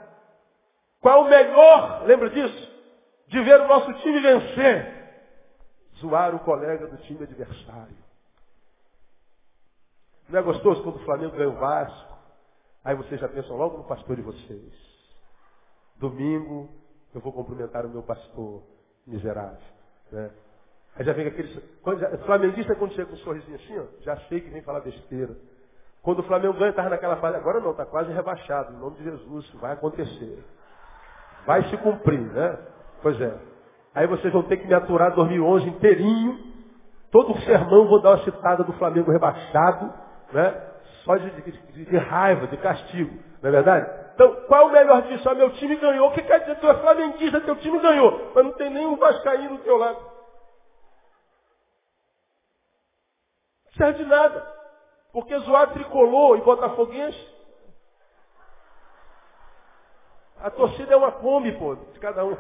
Qual é o melhor, lembra disso? De ver o nosso time vencer. Zoar o colega do time adversário. Não é gostoso quando o Flamengo ganha o Vasco? Aí vocês já pensam logo no pastor de vocês. Domingo eu vou cumprimentar o meu pastor miserável. Né? Aí já vem aquele. Quando, flamenguista quando chega com um sorrisinho assim, ó, já sei que vem falar besteira. Quando o Flamengo ganha, estava naquela fase, agora não, está quase rebaixado, em nome de Jesus, vai acontecer. Vai se cumprir, né? Pois é. Aí vocês vão ter que me aturar 2011 inteirinho. Todo sermão vou dar uma citada do Flamengo rebaixado, né? Só de, de, de, raiva, de castigo. Não é verdade? Então, qual o melhor disso? Ah, meu time ganhou. O que quer dizer? Tu é flamenguista, teu time ganhou. Mas não tem nenhum vascaíno do teu lado. Não serve de nada. Porque zoar tricolor e botafoguense, a torcida é uma come, pô, de cada um.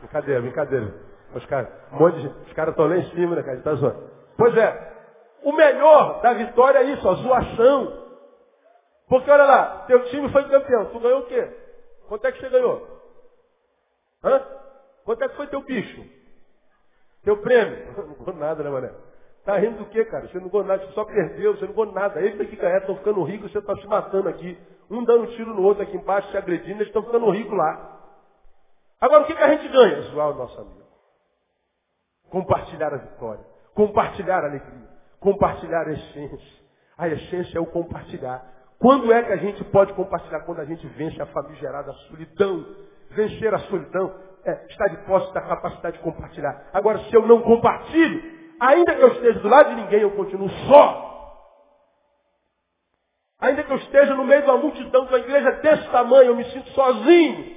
Brincadeira, brincadeira. Os caras um monte de, os caras estão lá em cima, né, cara? Tá zoando. Pois é. O melhor da vitória é isso, a zoação. Porque olha lá, teu time foi campeão. Tu ganhou o quê? Quanto é que você ganhou? Hã? Quanto é que foi teu bicho? Teu prêmio? Não ganhou nada, né, mané? Tá rindo do quê, cara? Você não ganhou nada, você só perdeu, você não ganhou nada. Eles que ganharam, estão ficando ricos, você está se matando aqui. Um dando tiro no outro aqui embaixo, se agredindo, eles estão ficando ricos lá. Agora, o que, que a gente ganha? Zoar o nosso amigo. Compartilhar a vitória. Compartilhar a alegria. Compartilhar a essência. A essência é o compartilhar. Quando é que a gente pode compartilhar? Quando a gente vence a famigerada solidão. Vencer a solidão é estar de posse da capacidade de compartilhar. Agora, se eu não compartilho, ainda que eu esteja do lado de ninguém, eu continuo só. Ainda que eu esteja no meio de uma multidão de uma igreja desse tamanho, eu me sinto sozinho.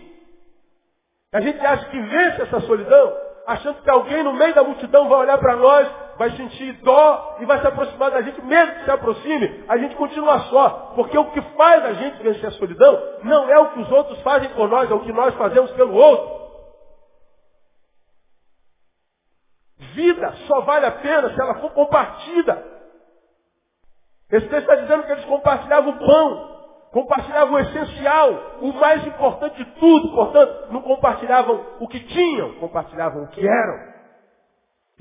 A gente acha que vence essa solidão, achando que alguém no meio da multidão vai olhar para nós, vai sentir dó e vai se aproximar da gente, mesmo que se aproxime, a gente continua só. Porque o que faz a gente vencer a solidão não é o que os outros fazem por nós, é o que nós fazemos pelo outro. Vida só vale a pena se ela for compartida. Esse texto está dizendo que eles compartilhavam o pão, compartilhavam o essencial, o mais importante de tudo. Portanto, não compartilhavam o que tinham, compartilhavam o que eram.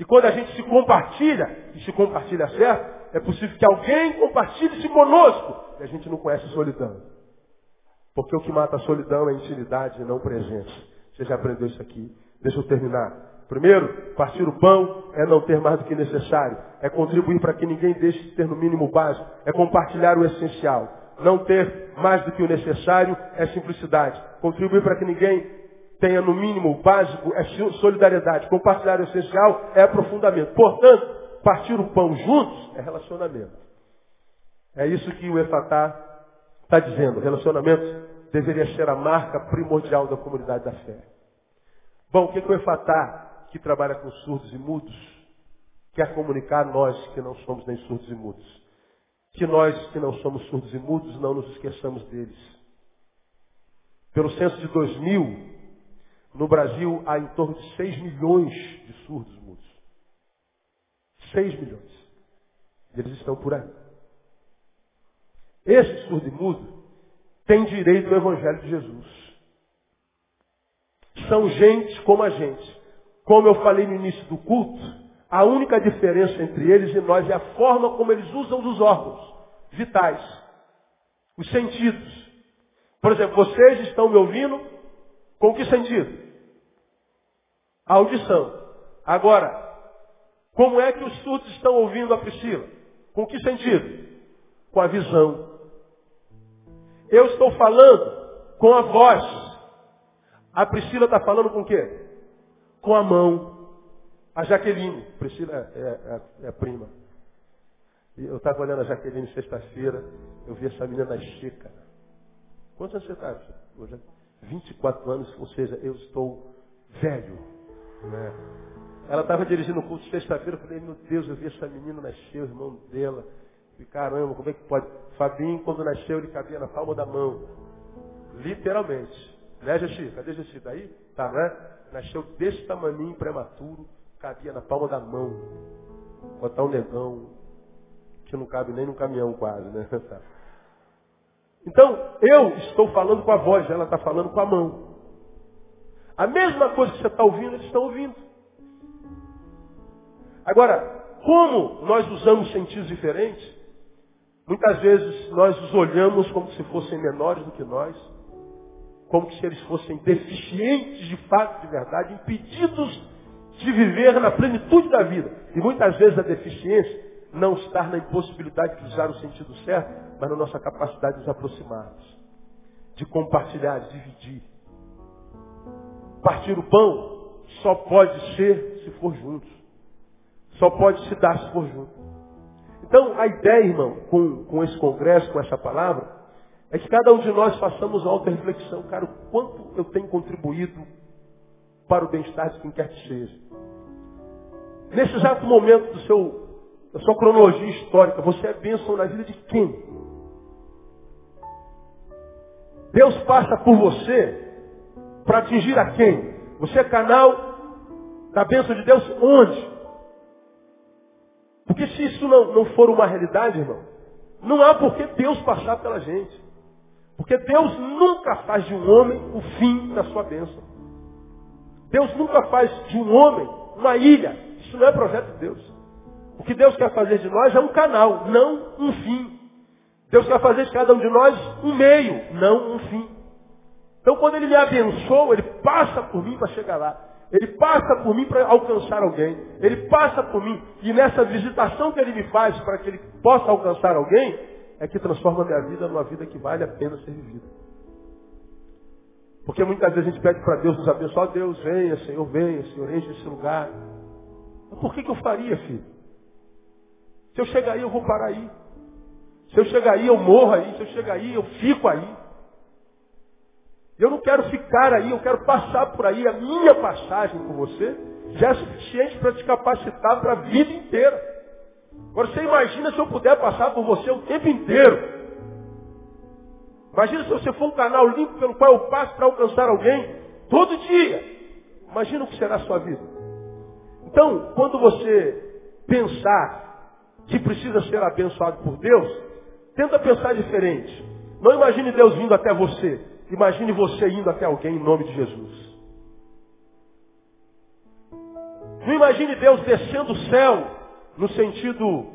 E quando a gente se compartilha, e se compartilha certo, é possível que alguém compartilhe-se conosco. E a gente não conhece solidão. Porque o que mata a solidão é a intimidade e não presença. Você já aprendeu isso aqui. Deixa eu terminar. Primeiro, partir o pão é não ter mais do que necessário. É contribuir para que ninguém deixe de ter no mínimo básico. É compartilhar o essencial. Não ter mais do que o necessário é simplicidade. Contribuir para que ninguém tenha no mínimo básico é solidariedade. Compartilhar o essencial é aprofundamento. Portanto, partir o pão juntos é relacionamento. É isso que o Efatá está dizendo. Relacionamento deveria ser a marca primordial da comunidade da fé. Bom, o que, que o Efatá que trabalha com surdos e mudos quer comunicar a nós que não somos nem surdos e mudos. Que nós que não somos surdos e mudos não nos esqueçamos deles. Pelo censo de 2000, no Brasil há em torno de 6 milhões de surdos e mudos. 6 milhões. Eles estão por aí. Esse surdo e mudo tem direito ao Evangelho de Jesus. São gente como a gente. Como eu falei no início do culto, a única diferença entre eles e nós é a forma como eles usam os órgãos vitais, os sentidos. Por exemplo, vocês estão me ouvindo com que sentido? A audição. Agora, como é que os surdos estão ouvindo a Priscila? Com que sentido? Com a visão. Eu estou falando com a voz. A Priscila está falando com o quê? com a mão. A Jaqueline, Priscila é, é, é a prima. Eu estava olhando a Jaqueline sexta-feira, eu vi essa menina nascer, cara. Quantos anos você está? Hoje, 24 anos, ou seja, eu estou velho. Né? Ela estava dirigindo o culto sexta-feira, eu falei, meu Deus, eu vi essa menina nascer, o irmão dela. E caramba, como é que pode? Fabinho, quando nasceu, ele cabia na palma da mão. Literalmente. Né, Jaci? Cadê Jaci? Tá aí? Tá, né? Nasceu desse tamaninho prematuro, cabia na palma da mão. Botar um negão, que não cabe nem no caminhão quase, né? Então, eu estou falando com a voz, ela está falando com a mão. A mesma coisa que você está ouvindo, eles estão ouvindo. Agora, como nós usamos sentidos diferentes, muitas vezes nós os olhamos como se fossem menores do que nós como se eles fossem deficientes de fato, de verdade, impedidos de viver na plenitude da vida. E muitas vezes a deficiência não está na impossibilidade de usar o sentido certo, mas na nossa capacidade de nos aproximarmos, de compartilhar, de dividir. Partir o pão só pode ser se for juntos. Só pode se dar se for junto. Então, a ideia, irmão, com, com esse congresso, com essa palavra, é que cada um de nós façamos uma auto-reflexão. Cara, o quanto eu tenho contribuído para o bem-estar de quem quer que seja. Nesse exato momento do seu, da sua cronologia histórica, você é bênção na vida de quem? Deus passa por você para atingir a quem? Você é canal da bênção de Deus onde? Porque se isso não, não for uma realidade, irmão, não há por que Deus passar pela gente. Porque Deus nunca faz de um homem o fim da sua bênção. Deus nunca faz de um homem uma ilha. Isso não é projeto de Deus. O que Deus quer fazer de nós é um canal, não um fim. Deus quer fazer de cada um de nós um meio, não um fim. Então quando Ele me abençoa, Ele passa por mim para chegar lá. Ele passa por mim para alcançar alguém. Ele passa por mim. E nessa visitação que Ele me faz para que Ele possa alcançar alguém, é que transforma a minha vida numa vida que vale a pena ser vivida. Porque muitas vezes a gente pede para Deus nos abençoar. Deus, venha, Senhor, venha, Senhor, enche esse lugar. Mas por que, que eu faria, filho? Se eu chegar aí, eu vou parar aí. Se eu chegar aí, eu morro aí. Se eu chegar aí, eu fico aí. Eu não quero ficar aí, eu quero passar por aí. A minha passagem com você já é suficiente para te capacitar para a vida inteira. Agora você imagina se eu puder passar por você o tempo inteiro. Imagina se você for um canal limpo pelo qual eu passo para alcançar alguém todo dia. Imagina o que será a sua vida. Então, quando você pensar que precisa ser abençoado por Deus, tenta pensar diferente. Não imagine Deus vindo até você. Imagine você indo até alguém em nome de Jesus. Não imagine Deus descendo o céu no sentido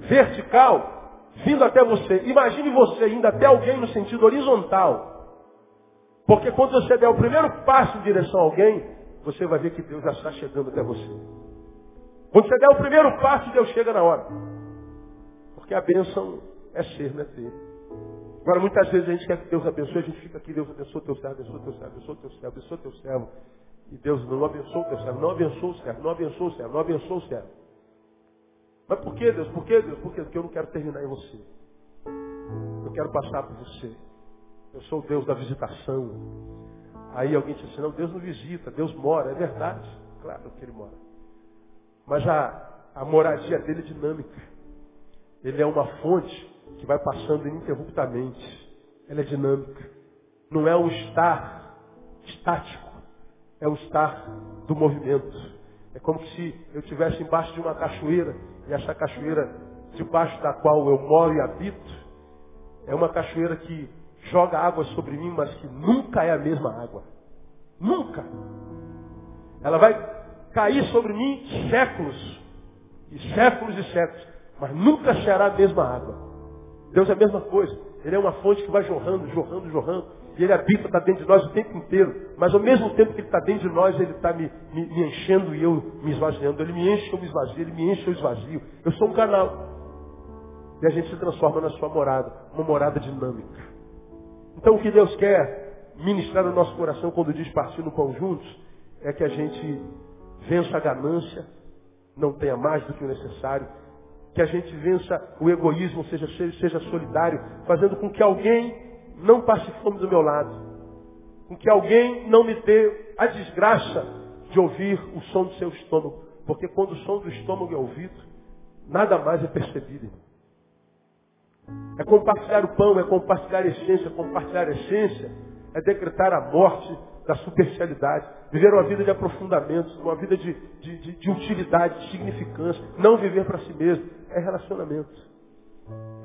vertical, vindo até você. Imagine você indo até alguém no sentido horizontal. Porque quando você der o primeiro passo em direção a alguém, você vai ver que Deus já está chegando até você. Quando você der o primeiro passo, Deus chega na hora. Porque a bênção é ser, não é ter. Agora, muitas vezes a gente quer que Deus abençoe, a gente fica aqui, Deus abençoe teu servo, abençoe teu servo, abençoe teu servo, abençoe teu servo. E Deus não abençoa o teu servo, não abençoa o servo, não abençoa o servo, não abençoa o servo. Mas por que, Deus? Por que, Deus? Por quê? Porque eu não quero terminar em você. Eu quero passar por você. Eu sou o Deus da visitação. Aí alguém diz assim, não, Deus não visita, Deus mora. É verdade, claro que ele mora. Mas a, a moradia dele é dinâmica. Ele é uma fonte que vai passando ininterruptamente. Ela é dinâmica. Não é um estar estático. É o estar do movimento. É como se eu estivesse embaixo de uma cachoeira e essa cachoeira debaixo da qual eu moro e habito é uma cachoeira que joga água sobre mim, mas que nunca é a mesma água. Nunca. Ela vai cair sobre mim séculos, e séculos e séculos, mas nunca será a mesma água. Deus é a mesma coisa. Ele é uma fonte que vai jorrando, jorrando, jorrando. E ele habita, está dentro de nós o tempo inteiro. Mas ao mesmo tempo que ele está dentro de nós, ele está me, me, me, enchendo e eu me esvaziando. Ele me enche, eu me esvazio. Ele me enche, eu esvazio. Eu sou um canal. E a gente se transforma na sua morada. Uma morada dinâmica. Então o que Deus quer ministrar no nosso coração quando diz partir no pão juntos, é que a gente vença a ganância, não tenha mais do que o necessário, que a gente vença o egoísmo, seja, seja solidário, fazendo com que alguém não passe fome do meu lado. Com que alguém não me dê a desgraça de ouvir o som do seu estômago. Porque quando o som do estômago é ouvido, nada mais é percebido. É compartilhar o pão, é compartilhar a essência, compartilhar a essência, é decretar a morte da superficialidade. Viver uma vida de aprofundamento, uma vida de, de, de, de utilidade, de significância. Não viver para si mesmo. É relacionamento.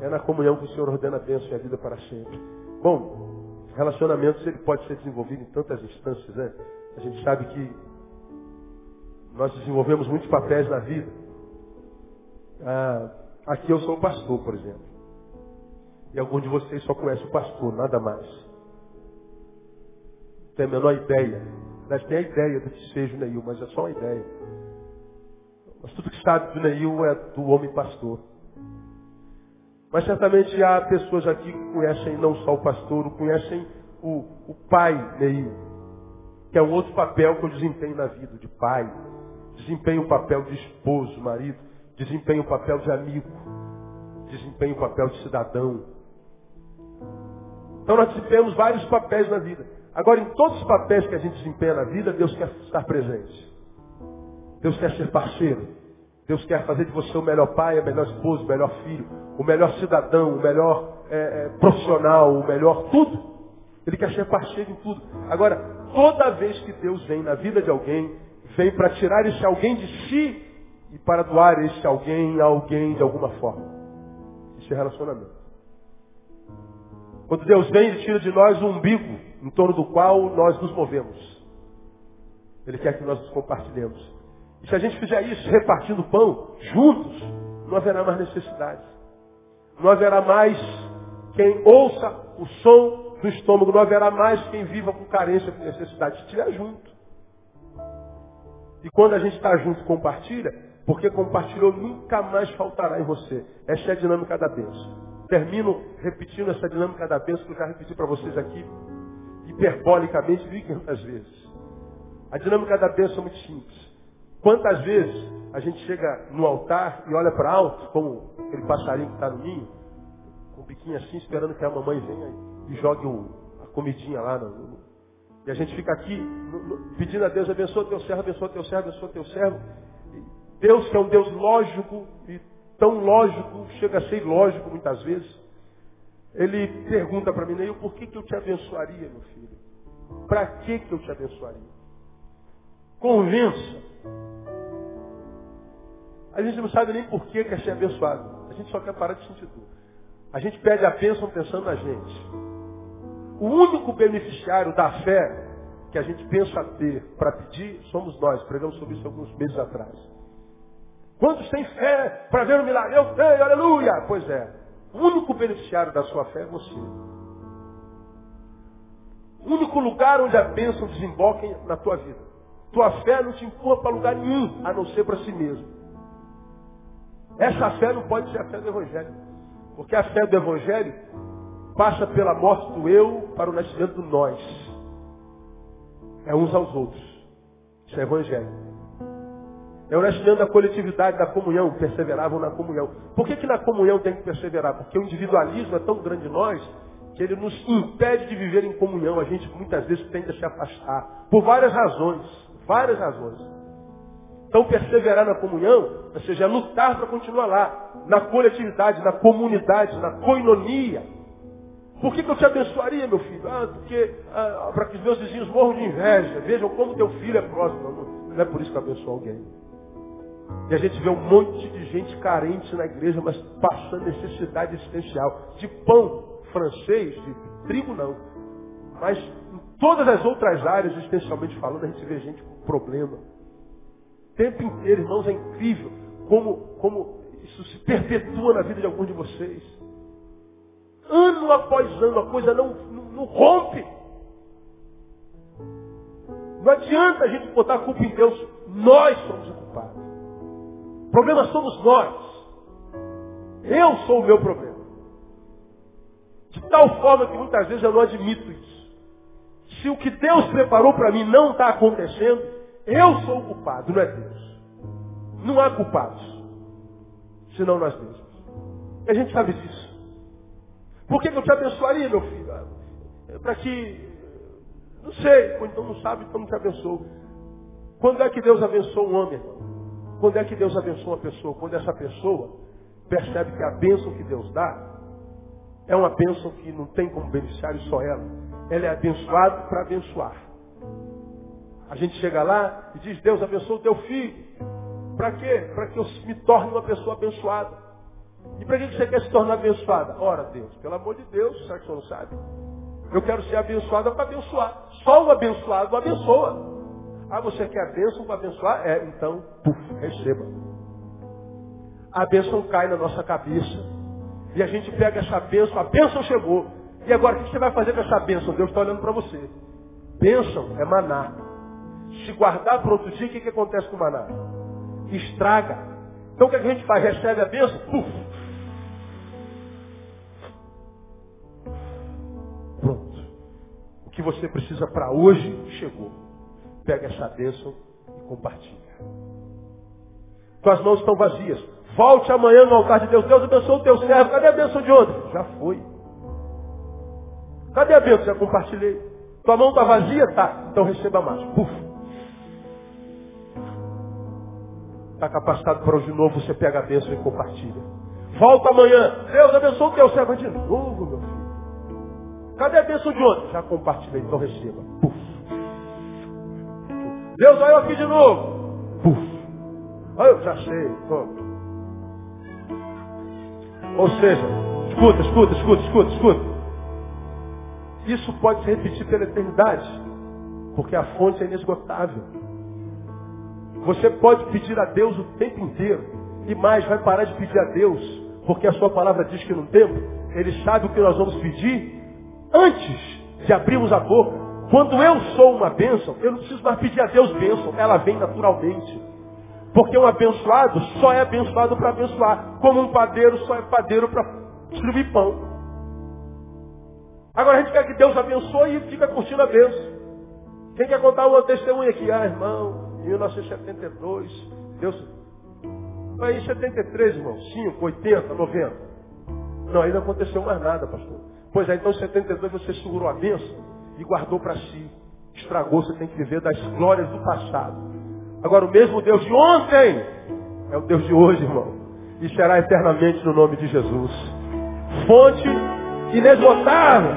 É na comunhão que o Senhor ordena a bênção e a vida para sempre. Bom, relacionamentos ele pode ser desenvolvido em tantas instâncias, né? A gente sabe que nós desenvolvemos muitos papéis na vida. Ah, aqui eu sou o pastor, por exemplo. E algum de vocês só conhece o pastor, nada mais tem a menor ideia. Nós tem a ideia do que seja o Neil, mas é só uma ideia. Mas tudo que sabe do Neil é do homem pastor. Mas certamente há pessoas aqui que conhecem não só o pastor, conhecem o, o pai Neil, que é um outro papel que eu desempenho na vida, de pai. Desempenho o papel de esposo, marido. Desempenho o papel de amigo. Desempenho o papel de cidadão. Então nós desempenhamos vários papéis na vida. Agora, em todos os papéis que a gente desempenha na vida, Deus quer estar presente. Deus quer ser parceiro. Deus quer fazer de você o melhor pai, o melhor esposo, o melhor filho, o melhor cidadão, o melhor é, é, profissional, o melhor tudo. Ele quer ser parceiro em tudo. Agora, toda vez que Deus vem na vida de alguém, vem para tirar esse alguém de si e para doar esse alguém a alguém de alguma forma. Isso é relacionamento. Quando Deus vem, Ele tira de nós o umbigo em torno do qual nós nos movemos. Ele quer que nós nos compartilhemos. E se a gente fizer isso, repartindo pão, juntos, não haverá mais necessidade. Não haverá mais quem ouça o som do estômago, não haverá mais quem viva com carência, com necessidade, se estiver junto. E quando a gente está junto, compartilha, porque compartilhou nunca mais faltará em você. Essa é a dinâmica da bênção. Termino repetindo essa dinâmica da bênção que eu já repeti para vocês aqui, hiperbolicamente, 1.500 vezes. A dinâmica da bênção é muito simples. Quantas vezes a gente chega no altar e olha para alto, como aquele passarinho que está no ninho, com o biquinho assim, esperando que a mamãe venha e jogue o, a comidinha lá. No, no, e a gente fica aqui pedindo a Deus, abençoa teu servo, abençoa teu servo, abençoa teu servo. Deus que é um Deus lógico e tão lógico, chega a ser ilógico muitas vezes. Ele pergunta para mim, Neil, por que, que eu te abençoaria, meu filho? Para que, que eu te abençoaria? Convença a gente não sabe nem por que quer ser abençoado. A gente só quer parar de sentir dor. A gente pede a bênção pensando na gente. O único beneficiário da fé que a gente pensa ter para pedir somos nós. Pregamos sobre isso alguns meses atrás. Quantos têm fé para ver o milagre? Eu tenho, aleluia! Pois é. O único beneficiário da sua fé é você. O único lugar onde a bênção desemboca na tua vida. Tua fé não te empurra para lugar nenhum, a não ser para si mesmo. Essa fé não pode ser a fé do Evangelho. Porque a fé do Evangelho passa pela morte do eu para o nascimento do nós. É uns aos outros. Isso é Evangelho. É o nascimento da coletividade, da comunhão. Perseveravam na comunhão. Por que, que na comunhão tem que perseverar? Porque o individualismo é tão grande em nós que ele nos impede de viver em comunhão. A gente muitas vezes tende a se afastar. Por várias razões. Várias razões. Então perseverar na comunhão, ou seja, é lutar para continuar lá, na coletividade, na comunidade, na coinonia. Por que, que eu te abençoaria, meu filho? Ah, porque ah, para que os meus vizinhos morram de inveja, vejam como teu filho é próximo. Não, não é por isso que eu abençoo alguém. E a gente vê um monte de gente carente na igreja, mas passando necessidade existencial. De pão francês, de trigo não. Mas em todas as outras áreas, existencialmente falando, a gente vê gente com problema tempo inteiro, irmãos, é incrível como, como isso se perpetua na vida de alguns de vocês. Ano após ano, a coisa não, não, não rompe. Não adianta a gente botar a culpa em Deus. Nós somos o culpado. O problema somos nós. Eu sou o meu problema. De tal forma que muitas vezes eu não admito isso. Se o que Deus preparou para mim não está acontecendo, eu sou o culpado, não é Deus. Não há culpados, senão nós mesmos. E a gente sabe disso. Por que, que eu te abençoaria, meu filho? É para que, não sei, ou então não sabe, então não te abençoo. Quando é que Deus abençoa um homem, irmão? Quando é que Deus abençoa uma pessoa? Quando essa pessoa percebe que a bênção que Deus dá é uma bênção que não tem como beneficiário só ela. Ela é abençoada para abençoar. A gente chega lá e diz, Deus abençoa o teu filho. Para quê? Para que eu me torne uma pessoa abençoada. E para que você quer se tornar abençoada? Ora, Deus, pelo amor de Deus, será que você não sabe? Eu quero ser abençoada para abençoar. Só o abençoado abençoa. Ah, você quer a bênção para abençoar? É, então, puf, receba. A bênção cai na nossa cabeça. E a gente pega essa bênção, a bênção chegou. E agora, o que você vai fazer com essa bênção? Deus está olhando para você. Bênção é maná se guardar para outro dia, o que, que acontece com o maná? Estraga. Então o que a gente faz? Recebe a bênção, puf. Pronto. O que você precisa para hoje chegou. Pega essa bênção e compartilha. Tuas mãos estão vazias. Volte amanhã no altar de Deus. Deus abençoe o teu servo. Cadê a bênção de ontem? Já foi. Cadê a bênção? Já compartilhei. Tua mão está vazia? Tá. Então receba mais. Puf. Está capacitado para hoje de novo, você pega a bênção e compartilha. Volta amanhã. Deus abençoe o teu servo de novo, meu filho. Cadê a bênção de ontem? Já compartilhei, então receba. Puf. Deus, olha eu aqui de novo. Puf. Olha, eu já sei. Ou seja, escuta, escuta, escuta, escuta, escuta. Isso pode se repetir pela eternidade, porque a fonte é inesgotável. Você pode pedir a Deus o tempo inteiro, e mais, vai parar de pedir a Deus, porque a sua palavra diz que no tempo, Ele sabe o que nós vamos pedir antes de abrirmos a boca. Quando eu sou uma bênção, eu não preciso mais pedir a Deus bênção, ela vem naturalmente. Porque um abençoado só é abençoado para abençoar. Como um padeiro só é padeiro para distribuir pão. Agora a gente quer que Deus abençoe e fica curtindo a bênção. Quem quer contar uma testemunha aqui? Ah, irmão, em 1972, Deus. Em 73, irmão. 5, 80, 90. Não, não aconteceu mais nada, pastor. Pois é, então em 72 você segurou a bênção e guardou para si. Estragou, você tem que viver das glórias do passado. Agora, o mesmo Deus de ontem é o Deus de hoje, irmão. E será eternamente no nome de Jesus. Fonte inesgotável.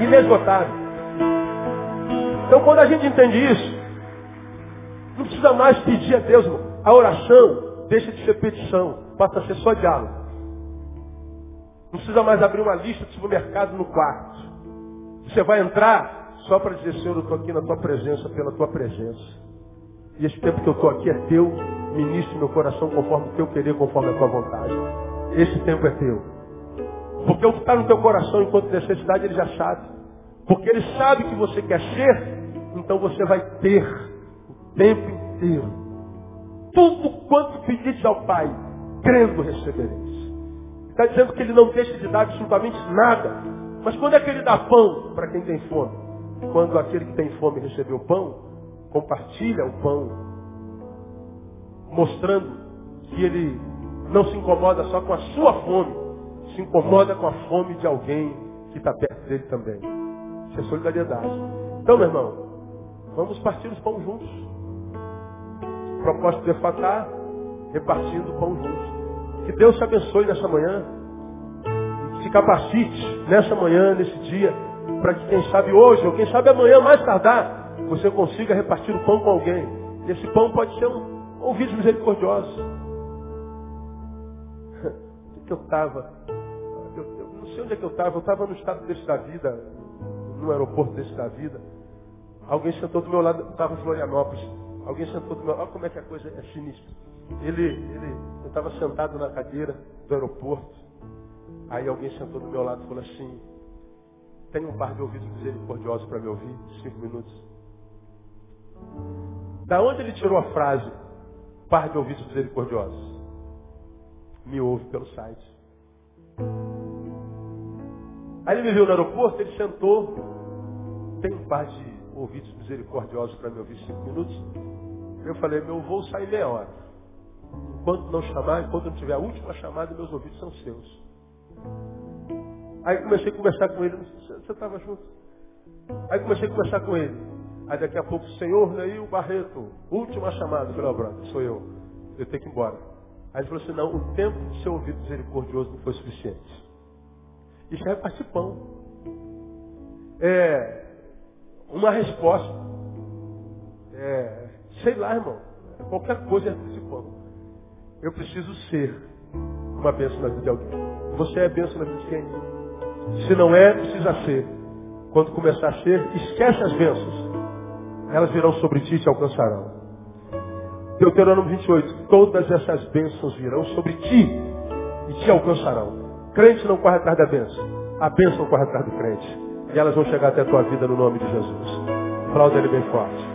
Inesgotável. Então, quando a gente entende isso, não precisa mais pedir a Deus, irmão. A oração deixa de ser petição, passa a ser só diálogo. Não precisa mais abrir uma lista de supermercado no quarto. Você vai entrar, só para dizer, Senhor, eu estou aqui na tua presença, pela tua presença. E esse tempo que eu estou aqui é teu, ministre meu coração conforme o teu querer, conforme a tua vontade. Esse tempo é teu. Porque o que está no teu coração enquanto necessidade, ele já sabe. Porque ele sabe que você quer ser, então você vai ter o tempo inteiro. Tudo quanto pedires ao Pai, crendo recebereis. Está dizendo que ele não deixa de dar absolutamente nada. Mas quando é que ele dá pão para quem tem fome? Quando aquele que tem fome recebeu pão, compartilha o pão, mostrando que ele não se incomoda só com a sua fome, se incomoda com a fome de alguém que está perto dele também. Isso é solidariedade. Então, meu irmão, vamos partir os pão juntos. Propósito de fatar, repartindo o pão juntos. Que Deus te abençoe nessa manhã. Te capacite nessa manhã, nesse dia para que quem sabe hoje, ou quem sabe amanhã, mais tardar, você consiga repartir o pão com alguém. E esse pão pode ser um ouvido misericordioso. Onde é que eu estava? Eu, eu, não sei onde é que eu estava. Eu estava no estado desse da vida, no aeroporto desse da vida. Alguém sentou do meu lado, estava em Florianópolis. Alguém sentou do meu lado, olha como é que a coisa é sinistra. Ele, ele, eu estava sentado na cadeira do aeroporto. Aí alguém sentou do meu lado e falou assim, tem um par de ouvidos misericordiosos para me ouvir? Cinco minutos. Da onde ele tirou a frase, par de ouvidos misericordiosos? Me ouve pelo site. Aí ele me viu no aeroporto, ele sentou. Tem um par de ouvidos misericordiosos para me ouvir cinco minutos. Eu falei, meu voo sai meia hora. Enquanto não chamar, enquanto não tiver a última chamada, meus ouvidos são seus. Aí comecei a conversar com ele. Você estava junto? Aí comecei a conversar com ele. Aí daqui a pouco, senhor Neil Barreto, última chamada. Oh, brother, sou eu. Eu tenho que ir embora. Aí ele falou assim, não, o tempo de seu ouvido misericordioso não foi suficiente. Isso é participão. É uma resposta. É, sei lá, irmão. Qualquer coisa é participão. Eu preciso ser uma bênção na vida de alguém. Você é bênção na vida de quem? Se não é, precisa ser. Quando começar a ser, esquece as bênçãos. Elas virão sobre ti e te alcançarão. Deuteronômio 28. Todas essas bênçãos virão sobre ti e te alcançarão. Crente não corre atrás da bênção. A bênção corre atrás do crente. E elas vão chegar até a tua vida no nome de Jesus. Aplauda ele bem forte.